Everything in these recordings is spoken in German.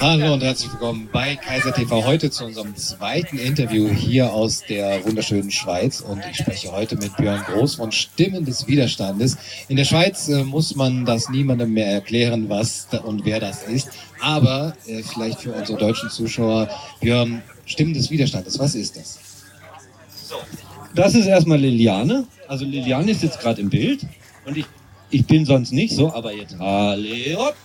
Hallo und herzlich willkommen bei Kaiser TV heute zu unserem zweiten Interview hier aus der wunderschönen Schweiz und ich spreche heute mit Björn Groß von Stimmen des Widerstandes. In der Schweiz äh, muss man das niemandem mehr erklären, was und wer das ist, aber äh, vielleicht für unsere deutschen Zuschauer, Björn, Stimmen des Widerstandes, was ist das? Das ist erstmal Liliane. Also Liliane ist jetzt gerade im Bild und ich, ich bin sonst nicht so, aber jetzt alle hopp.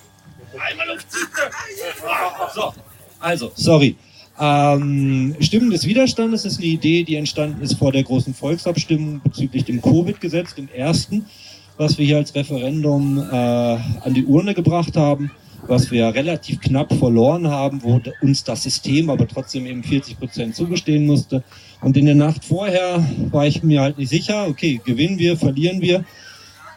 Einmal auf So, also, sorry. Ähm, Stimmen des Widerstandes ist eine Idee, die entstanden ist vor der großen Volksabstimmung bezüglich dem Covid-Gesetz, dem ersten, was wir hier als Referendum äh, an die Urne gebracht haben, was wir relativ knapp verloren haben, wo uns das System aber trotzdem eben 40 Prozent zugestehen musste. Und in der Nacht vorher war ich mir halt nicht sicher, okay, gewinnen wir, verlieren wir.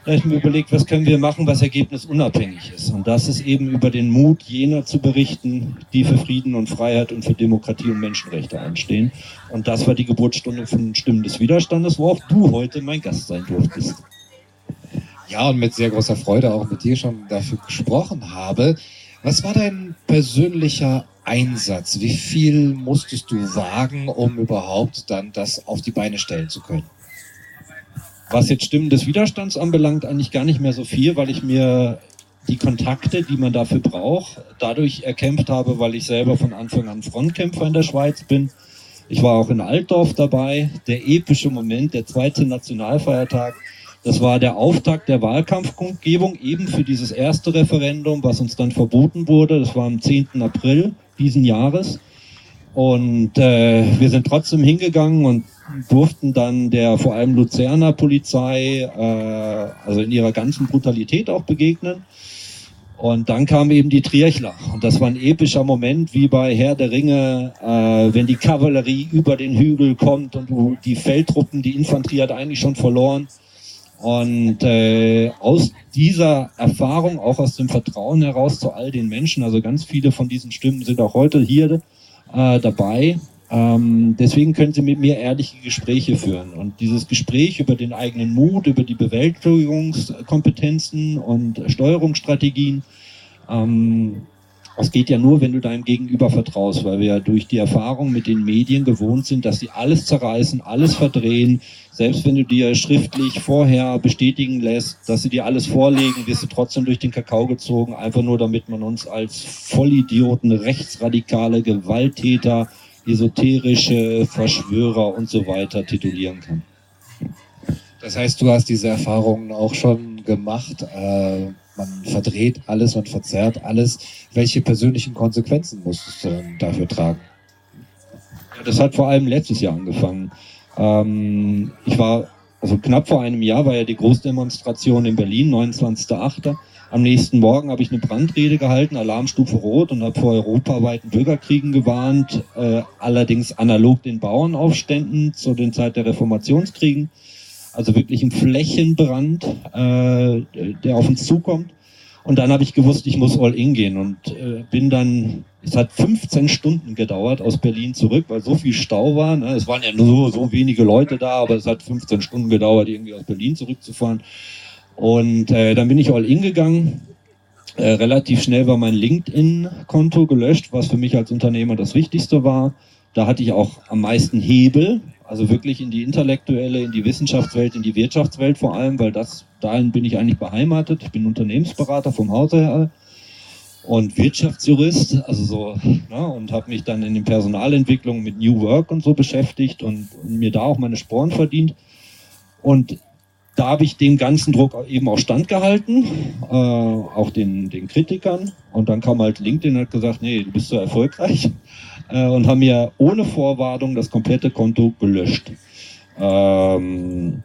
Da habe ich mir überlegt, was können wir machen, was ergebnisunabhängig ist. Und das ist eben über den Mut jener zu berichten, die für Frieden und Freiheit und für Demokratie und Menschenrechte einstehen. Und das war die Geburtsstunde von Stimmen des Widerstandes, wo auch du heute mein Gast sein durftest. Ja, und mit sehr großer Freude auch mit dir schon dafür gesprochen habe. Was war dein persönlicher Einsatz? Wie viel musstest du wagen, um überhaupt dann das auf die Beine stellen zu können? Was jetzt Stimmen des Widerstands anbelangt, eigentlich gar nicht mehr so viel, weil ich mir die Kontakte, die man dafür braucht, dadurch erkämpft habe, weil ich selber von Anfang an Frontkämpfer in der Schweiz bin. Ich war auch in Altdorf dabei. Der epische Moment, der zweite Nationalfeiertag, das war der Auftakt der Wahlkampfkundgebung eben für dieses erste Referendum, was uns dann verboten wurde. Das war am 10. April diesen Jahres. Und äh, wir sind trotzdem hingegangen und durften dann der vor allem Luzerner Polizei, äh, also in ihrer ganzen Brutalität auch begegnen. Und dann kam eben die Triechler. Und das war ein epischer Moment, wie bei Herr der Ringe, äh, wenn die Kavallerie über den Hügel kommt und die Feldtruppen, die Infanterie hat eigentlich schon verloren. Und äh, aus dieser Erfahrung, auch aus dem Vertrauen heraus zu all den Menschen, also ganz viele von diesen Stimmen sind auch heute hier äh, dabei. Ähm, deswegen können Sie mit mir ehrliche Gespräche führen. Und dieses Gespräch über den eigenen Mut, über die Bewältigungskompetenzen und Steuerungsstrategien, ähm, das geht ja nur, wenn du deinem Gegenüber vertraust, weil wir ja durch die Erfahrung mit den Medien gewohnt sind, dass sie alles zerreißen, alles verdrehen. Selbst wenn du dir schriftlich vorher bestätigen lässt, dass sie dir alles vorlegen, wirst du trotzdem durch den Kakao gezogen, einfach nur damit man uns als Vollidioten, Rechtsradikale, Gewalttäter, esoterische Verschwörer und so weiter titulieren kann. Das heißt, du hast diese Erfahrungen auch schon gemacht. Äh man verdreht alles, man verzerrt alles. Welche persönlichen Konsequenzen musstest du dann dafür tragen? Das hat vor allem letztes Jahr angefangen. Ähm, ich war, also knapp vor einem Jahr war ja die Großdemonstration in Berlin, 29.08. Am nächsten Morgen habe ich eine Brandrede gehalten, Alarmstufe Rot, und habe vor europaweiten Bürgerkriegen gewarnt, äh, allerdings analog den Bauernaufständen zu den Zeit der Reformationskriegen also wirklich ein Flächenbrand, äh, der auf uns zukommt. Und dann habe ich gewusst, ich muss all in gehen und äh, bin dann, es hat 15 Stunden gedauert aus Berlin zurück, weil so viel Stau war. Ne? Es waren ja nur so wenige Leute da, aber es hat 15 Stunden gedauert, irgendwie aus Berlin zurückzufahren. Und äh, dann bin ich all in gegangen. Äh, relativ schnell war mein LinkedIn-Konto gelöscht, was für mich als Unternehmer das Wichtigste war. Da hatte ich auch am meisten Hebel, also wirklich in die intellektuelle, in die Wissenschaftswelt, in die Wirtschaftswelt vor allem, weil das, dahin bin ich eigentlich beheimatet. Ich bin Unternehmensberater vom Hause her und Wirtschaftsjurist, also so, ne, und habe mich dann in den Personalentwicklungen mit New Work und so beschäftigt und, und mir da auch meine Sporen verdient. Und da habe ich dem ganzen Druck eben auch standgehalten, äh, auch den, den Kritikern. Und dann kam halt LinkedIn und hat gesagt, nee, du bist so erfolgreich äh, und haben mir ohne Vorwarnung das komplette Konto gelöscht. Ähm,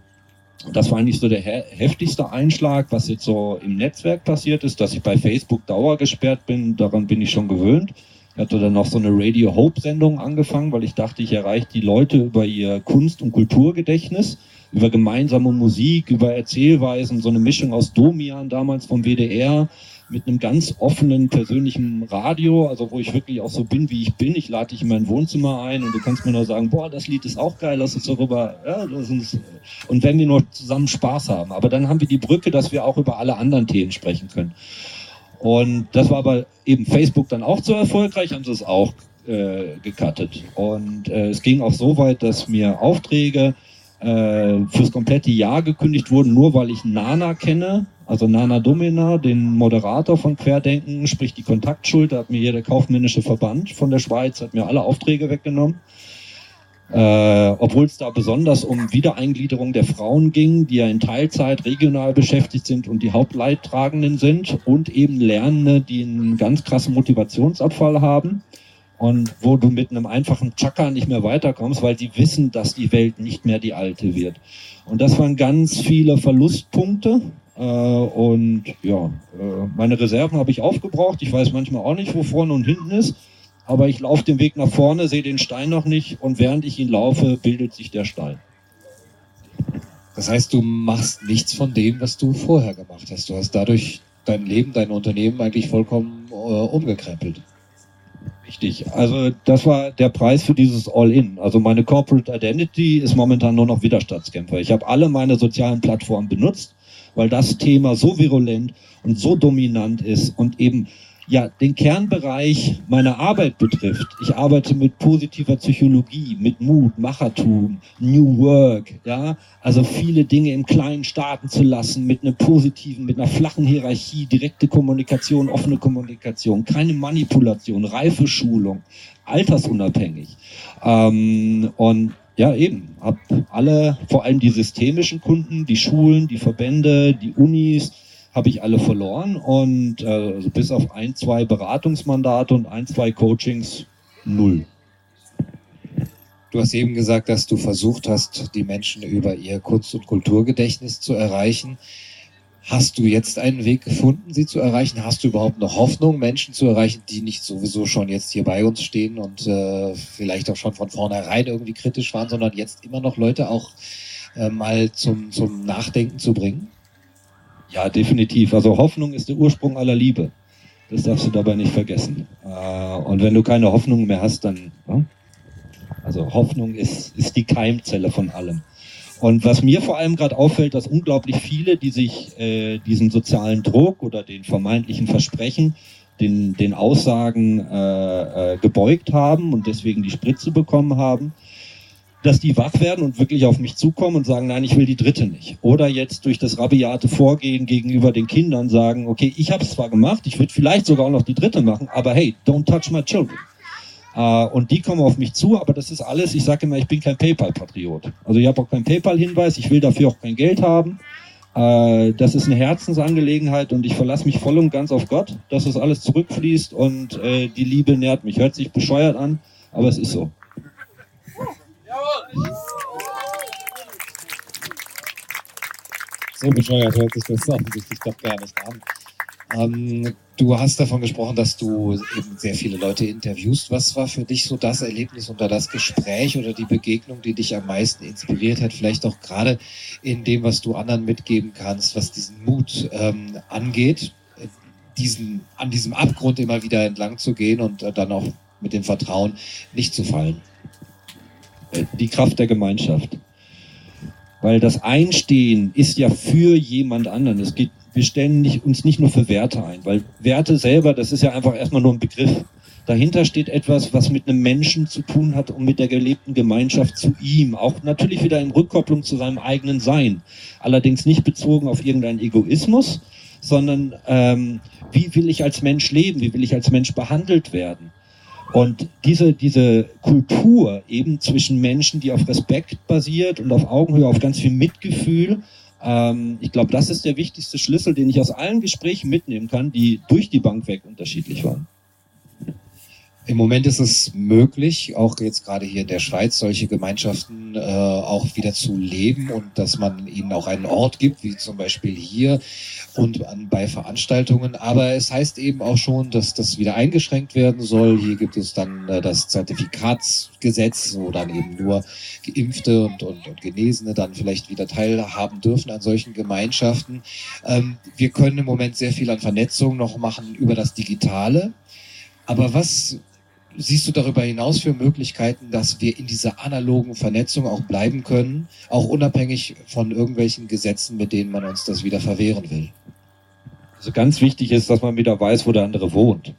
das war eigentlich so der he heftigste Einschlag, was jetzt so im Netzwerk passiert ist, dass ich bei Facebook dauergesperrt bin. Daran bin ich schon gewöhnt. Ich hatte dann noch so eine Radio Hope Sendung angefangen, weil ich dachte, ich erreiche die Leute über ihr Kunst- und Kulturgedächtnis, über gemeinsame Musik, über Erzählweisen, so eine Mischung aus Domian damals vom WDR, mit einem ganz offenen persönlichen Radio, also wo ich wirklich auch so bin, wie ich bin. Ich lade dich in mein Wohnzimmer ein und du kannst mir nur sagen, boah, das Lied ist auch geil, lass uns darüber, ja, lass uns, und wenn wir nur zusammen Spaß haben. Aber dann haben wir die Brücke, dass wir auch über alle anderen Themen sprechen können. Und das war aber eben Facebook dann auch zu erfolgreich, haben sie es auch äh, gecuttet. Und äh, es ging auch so weit, dass mir Aufträge äh, fürs komplette Jahr gekündigt wurden, nur weil ich Nana kenne, also Nana Domina, den Moderator von Querdenken, sprich die Kontaktschuld, hat mir hier der kaufmännische Verband von der Schweiz, hat mir alle Aufträge weggenommen. Äh, obwohl es da besonders um Wiedereingliederung der Frauen ging, die ja in Teilzeit regional beschäftigt sind und die Hauptleidtragenden sind und eben Lernende, die einen ganz krassen Motivationsabfall haben und wo du mit einem einfachen Chaka nicht mehr weiterkommst, weil sie wissen, dass die Welt nicht mehr die alte wird. Und das waren ganz viele Verlustpunkte. Äh, und ja, äh, meine Reserven habe ich aufgebraucht. Ich weiß manchmal auch nicht, wo vorne und hinten ist aber ich laufe den Weg nach vorne, sehe den Stein noch nicht und während ich ihn laufe, bildet sich der Stein. Das heißt, du machst nichts von dem, was du vorher gemacht hast. Du hast dadurch dein Leben, dein Unternehmen eigentlich vollkommen äh, umgekrempelt. Richtig. Also das war der Preis für dieses All-In. Also meine Corporate Identity ist momentan nur noch Widerstandskämpfer. Ich habe alle meine sozialen Plattformen benutzt, weil das Thema so virulent und so dominant ist und eben ja, den Kernbereich meiner Arbeit betrifft. Ich arbeite mit positiver Psychologie, mit Mut, Machertum, New Work, ja, also viele Dinge im Kleinen starten zu lassen, mit einem positiven, mit einer flachen Hierarchie, direkte Kommunikation, offene Kommunikation, keine Manipulation, reife Schulung, altersunabhängig. Ähm, und ja, eben, habe alle, vor allem die systemischen Kunden, die Schulen, die Verbände, die Unis, habe ich alle verloren und äh, also bis auf ein, zwei Beratungsmandate und ein, zwei Coachings null. Du hast eben gesagt, dass du versucht hast, die Menschen über ihr Kunst- und Kulturgedächtnis zu erreichen. Hast du jetzt einen Weg gefunden, sie zu erreichen? Hast du überhaupt noch Hoffnung, Menschen zu erreichen, die nicht sowieso schon jetzt hier bei uns stehen und äh, vielleicht auch schon von vornherein irgendwie kritisch waren, sondern jetzt immer noch Leute auch äh, mal zum, zum Nachdenken zu bringen? Ja, definitiv. Also Hoffnung ist der Ursprung aller Liebe. Das darfst du dabei nicht vergessen. Äh, und wenn du keine Hoffnung mehr hast, dann, also Hoffnung ist, ist die Keimzelle von allem. Und was mir vor allem gerade auffällt, dass unglaublich viele, die sich äh, diesen sozialen Druck oder den vermeintlichen Versprechen, den, den Aussagen äh, äh, gebeugt haben und deswegen die Spritze bekommen haben, dass die wach werden und wirklich auf mich zukommen und sagen, nein, ich will die dritte nicht. Oder jetzt durch das rabiate Vorgehen gegenüber den Kindern sagen, okay, ich habe es zwar gemacht, ich würde vielleicht sogar auch noch die dritte machen, aber hey, don't touch my children. Uh, und die kommen auf mich zu, aber das ist alles, ich sage immer, ich bin kein PayPal-Patriot. Also ich habe auch keinen PayPal-Hinweis, ich will dafür auch kein Geld haben. Uh, das ist eine Herzensangelegenheit und ich verlasse mich voll und ganz auf Gott, dass das alles zurückfließt und uh, die Liebe nährt mich. Hört sich bescheuert an, aber es ist so. So bescheuert hört sich das offensichtlich doch gar nicht an. Ähm, du hast davon gesprochen, dass du eben sehr viele Leute interviewst. Was war für dich so das Erlebnis oder das Gespräch oder die Begegnung, die dich am meisten inspiriert hat? Vielleicht auch gerade in dem, was du anderen mitgeben kannst, was diesen Mut ähm, angeht, diesen, an diesem Abgrund immer wieder entlang zu gehen und äh, dann auch mit dem Vertrauen nicht zu fallen. Äh, die Kraft der Gemeinschaft. Weil das Einstehen ist ja für jemand anderen. Es geht, wir stellen nicht, uns nicht nur für Werte ein, weil Werte selber, das ist ja einfach erstmal nur ein Begriff. Dahinter steht etwas, was mit einem Menschen zu tun hat und mit der gelebten Gemeinschaft zu ihm. Auch natürlich wieder in Rückkopplung zu seinem eigenen Sein. Allerdings nicht bezogen auf irgendeinen Egoismus, sondern ähm, wie will ich als Mensch leben? Wie will ich als Mensch behandelt werden? Und diese, diese Kultur eben zwischen Menschen, die auf Respekt basiert und auf Augenhöhe, auf ganz viel Mitgefühl, ähm, ich glaube, das ist der wichtigste Schlüssel, den ich aus allen Gesprächen mitnehmen kann, die durch die Bank weg unterschiedlich waren. Im Moment ist es möglich, auch jetzt gerade hier in der Schweiz, solche Gemeinschaften äh, auch wieder zu leben und dass man ihnen auch einen Ort gibt, wie zum Beispiel hier und an, bei Veranstaltungen. Aber es heißt eben auch schon, dass das wieder eingeschränkt werden soll. Hier gibt es dann äh, das Zertifikatsgesetz, wo dann eben nur Geimpfte und, und, und Genesene dann vielleicht wieder teilhaben dürfen an solchen Gemeinschaften. Ähm, wir können im Moment sehr viel an Vernetzung noch machen über das Digitale. Aber was siehst du darüber hinaus für Möglichkeiten, dass wir in dieser analogen Vernetzung auch bleiben können, auch unabhängig von irgendwelchen Gesetzen, mit denen man uns das wieder verwehren will? Also ganz wichtig ist, dass man wieder weiß, wo der andere wohnt.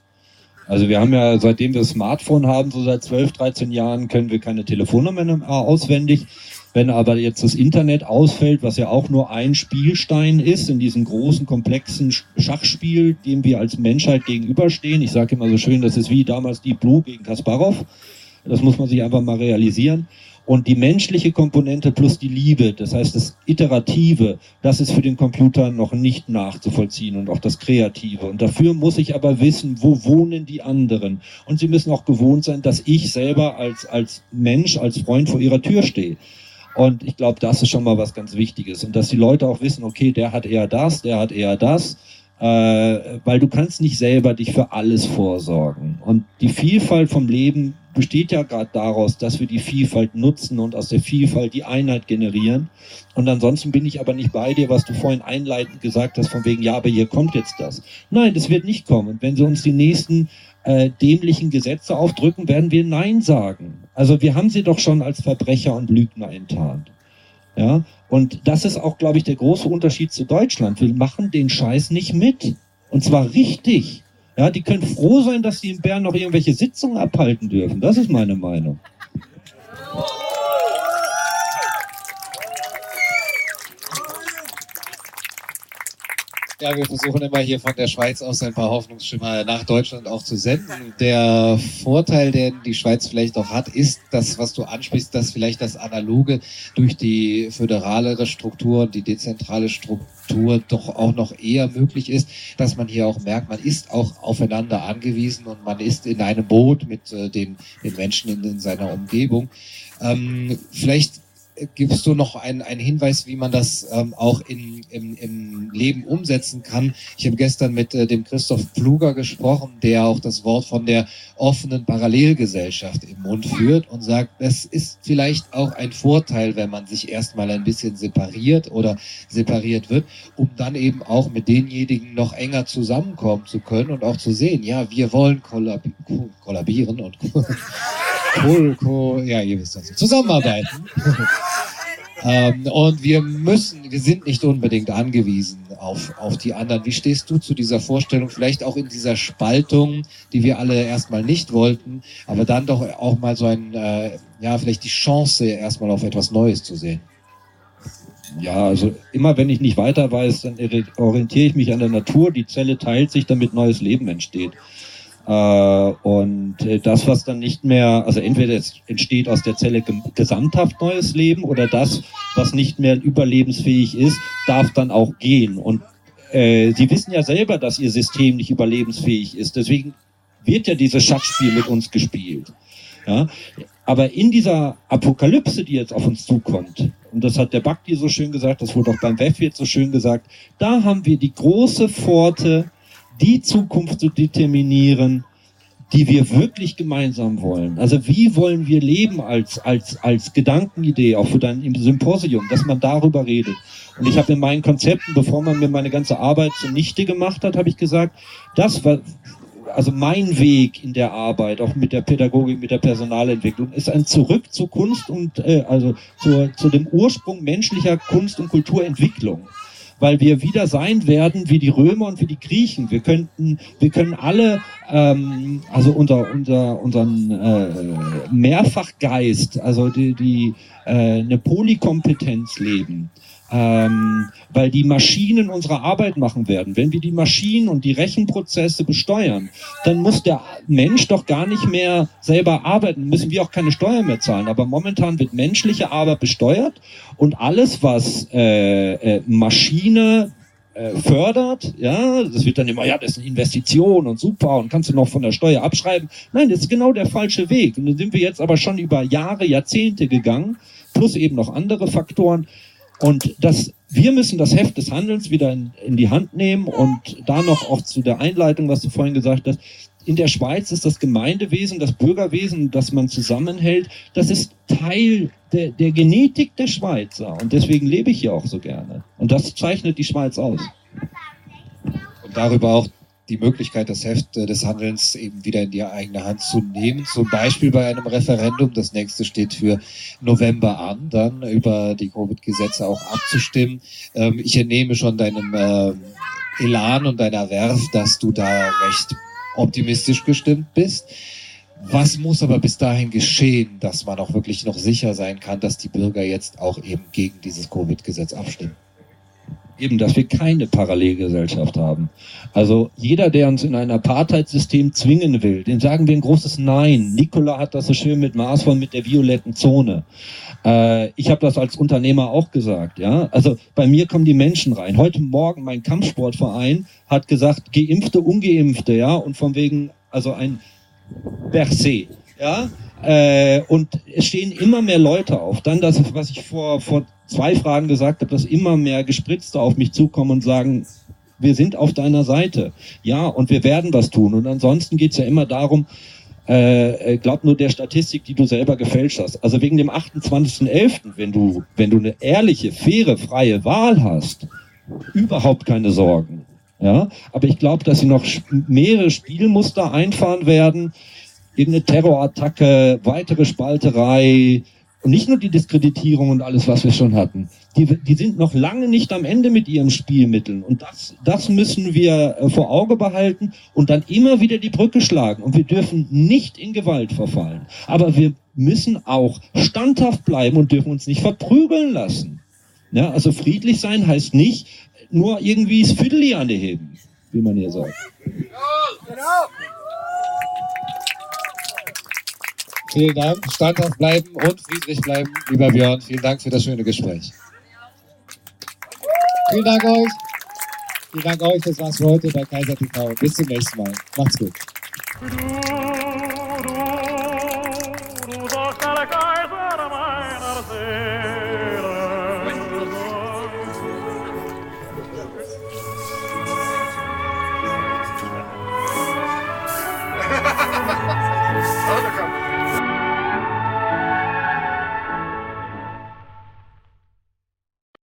Also wir haben ja, seitdem wir das Smartphone haben, so seit 12, 13 Jahren, können wir keine Telefonnummer mehr auswendig. Wenn aber jetzt das Internet ausfällt, was ja auch nur ein Spielstein ist in diesem großen, komplexen Schachspiel, dem wir als Menschheit gegenüberstehen, ich sage immer so schön, das ist wie damals die Blue gegen Kasparov, das muss man sich einfach mal realisieren. Und die menschliche Komponente plus die Liebe, das heißt das Iterative, das ist für den Computer noch nicht nachzuvollziehen und auch das Kreative. Und dafür muss ich aber wissen, wo wohnen die anderen. Und sie müssen auch gewohnt sein, dass ich selber als, als Mensch, als Freund vor ihrer Tür stehe. Und ich glaube, das ist schon mal was ganz Wichtiges. Und dass die Leute auch wissen, okay, der hat eher das, der hat eher das äh, weil du kannst nicht selber dich für alles vorsorgen. Und die Vielfalt vom Leben besteht ja gerade daraus, dass wir die Vielfalt nutzen und aus der Vielfalt die Einheit generieren. Und ansonsten bin ich aber nicht bei dir, was du vorhin einleitend gesagt hast, von wegen, ja, aber hier kommt jetzt das. Nein, das wird nicht kommen. wenn sie uns die nächsten äh, dämlichen Gesetze aufdrücken, werden wir Nein sagen. Also wir haben sie doch schon als Verbrecher und Lügner enttarnt. Ja, und das ist auch, glaube ich, der große Unterschied zu Deutschland. Wir machen den Scheiß nicht mit. Und zwar richtig. Ja, die können froh sein, dass sie in Bern noch irgendwelche Sitzungen abhalten dürfen. Das ist meine Meinung. Ja, wir versuchen immer hier von der Schweiz aus ein paar Hoffnungsschimmer nach Deutschland auch zu senden. Der Vorteil, den die Schweiz vielleicht auch hat, ist das, was du ansprichst, dass vielleicht das Analoge durch die föderalere Struktur, die dezentrale Struktur doch auch noch eher möglich ist, dass man hier auch merkt, man ist auch aufeinander angewiesen und man ist in einem Boot mit äh, den, den Menschen in, in seiner Umgebung. Ähm, vielleicht gibst du noch einen, einen Hinweis, wie man das ähm, auch in, im, im Leben umsetzen kann? Ich habe gestern mit äh, dem Christoph Pfluger gesprochen, der auch das Wort von der offenen Parallelgesellschaft im Mund führt und sagt, das ist vielleicht auch ein Vorteil, wenn man sich erstmal ein bisschen separiert oder separiert wird, um dann eben auch mit denjenigen noch enger zusammenkommen zu können und auch zu sehen, ja, wir wollen kollab kollabieren und Cool, ja, ihr wisst das. Zusammenarbeiten. ähm, und wir müssen, wir sind nicht unbedingt angewiesen auf, auf die anderen. Wie stehst du zu dieser Vorstellung, vielleicht auch in dieser Spaltung, die wir alle erstmal nicht wollten, aber dann doch auch mal so ein, äh, ja, vielleicht die Chance, erstmal auf etwas Neues zu sehen? Ja, also immer wenn ich nicht weiter weiß, dann orientiere ich mich an der Natur. Die Zelle teilt sich, damit neues Leben entsteht. Äh, und äh, das, was dann nicht mehr, also entweder es entsteht aus der Zelle gesamthaft neues Leben oder das, was nicht mehr überlebensfähig ist, darf dann auch gehen. Und äh, Sie wissen ja selber, dass Ihr System nicht überlebensfähig ist. Deswegen wird ja dieses Schachspiel mit uns gespielt. Ja? Aber in dieser Apokalypse, die jetzt auf uns zukommt, und das hat der Bhakti so schön gesagt, das wurde auch beim WEF jetzt so schön gesagt, da haben wir die große Pforte die Zukunft zu determinieren, die wir wirklich gemeinsam wollen. Also wie wollen wir leben als, als, als Gedankenidee, auch für dein Symposium, dass man darüber redet. Und ich habe in meinen Konzepten, bevor man mir meine ganze Arbeit zunichte gemacht hat, habe ich gesagt, das war, also mein Weg in der Arbeit, auch mit der Pädagogik, mit der Personalentwicklung, ist ein Zurück zu Kunst und äh, also zu, zu dem Ursprung menschlicher Kunst- und Kulturentwicklung weil wir wieder sein werden wie die Römer und wie die Griechen. Wir könnten, wir können alle, ähm, also unser, unser, unseren äh, Mehrfachgeist, also die, die äh, eine Polykompetenz leben ähm, weil die Maschinen unsere Arbeit machen werden. Wenn wir die Maschinen und die Rechenprozesse besteuern, dann muss der Mensch doch gar nicht mehr selber arbeiten, müssen wir auch keine Steuern mehr zahlen. Aber momentan wird menschliche Arbeit besteuert und alles, was äh, äh, Maschine äh, fördert, ja, das wird dann immer, ja, das ist eine Investition und super und kannst du noch von der Steuer abschreiben. Nein, das ist genau der falsche Weg. Und dann sind wir jetzt aber schon über Jahre, Jahrzehnte gegangen, plus eben noch andere Faktoren, und das, wir müssen das Heft des Handelns wieder in, in die Hand nehmen und da noch auch zu der Einleitung, was du vorhin gesagt hast, in der Schweiz ist das Gemeindewesen, das Bürgerwesen, das man zusammenhält, das ist Teil der, der Genetik der Schweizer. Und deswegen lebe ich hier auch so gerne. Und das zeichnet die Schweiz aus. Und darüber auch die Möglichkeit, das Heft äh, des Handelns eben wieder in die eigene Hand zu nehmen. Zum Beispiel bei einem Referendum. Das nächste steht für November an, dann über die Covid-Gesetze auch abzustimmen. Ähm, ich entnehme schon deinem ähm, Elan und deiner Werf, dass du da recht optimistisch gestimmt bist. Was muss aber bis dahin geschehen, dass man auch wirklich noch sicher sein kann, dass die Bürger jetzt auch eben gegen dieses Covid-Gesetz abstimmen? Eben, dass wir keine Parallelgesellschaft haben. Also jeder, der uns in ein Apartheid-System zwingen will, den sagen wir ein großes Nein. Nikola hat das so schön mit Maßvoll mit der violetten Zone. Äh, ich habe das als Unternehmer auch gesagt. Ja, also bei mir kommen die Menschen rein. Heute Morgen mein Kampfsportverein hat gesagt, Geimpfte, Ungeimpfte, ja, und von wegen, also ein Bercé. Ja, äh, und es stehen immer mehr Leute auf. Dann das, was ich vor, vor zwei Fragen gesagt habe, dass immer mehr Gespritzte auf mich zukommen und sagen, wir sind auf deiner Seite. Ja, und wir werden was tun. Und ansonsten geht's ja immer darum, äh, glaub nur der Statistik, die du selber gefälscht hast. Also wegen dem 28.11., wenn du, wenn du eine ehrliche, faire, freie Wahl hast, überhaupt keine Sorgen. Ja, aber ich glaube, dass sie noch mehrere Spielmuster einfahren werden. Irgendeine Terrorattacke, weitere Spalterei und nicht nur die Diskreditierung und alles, was wir schon hatten. Die, die sind noch lange nicht am Ende mit ihren Spielmitteln. Und das, das müssen wir äh, vor Auge behalten und dann immer wieder die Brücke schlagen. Und wir dürfen nicht in Gewalt verfallen. Aber wir müssen auch standhaft bleiben und dürfen uns nicht verprügeln lassen. Ja, also friedlich sein heißt nicht, nur irgendwie das Fiddli anheben, wie man hier sagt. Genau. Vielen Dank. Standhaft bleiben und friedlich bleiben, lieber Björn. Vielen Dank für das schöne Gespräch. Vielen Dank euch. Vielen Dank euch. Das war's für heute bei Kaiser TV. Bis zum nächsten Mal. Macht's gut.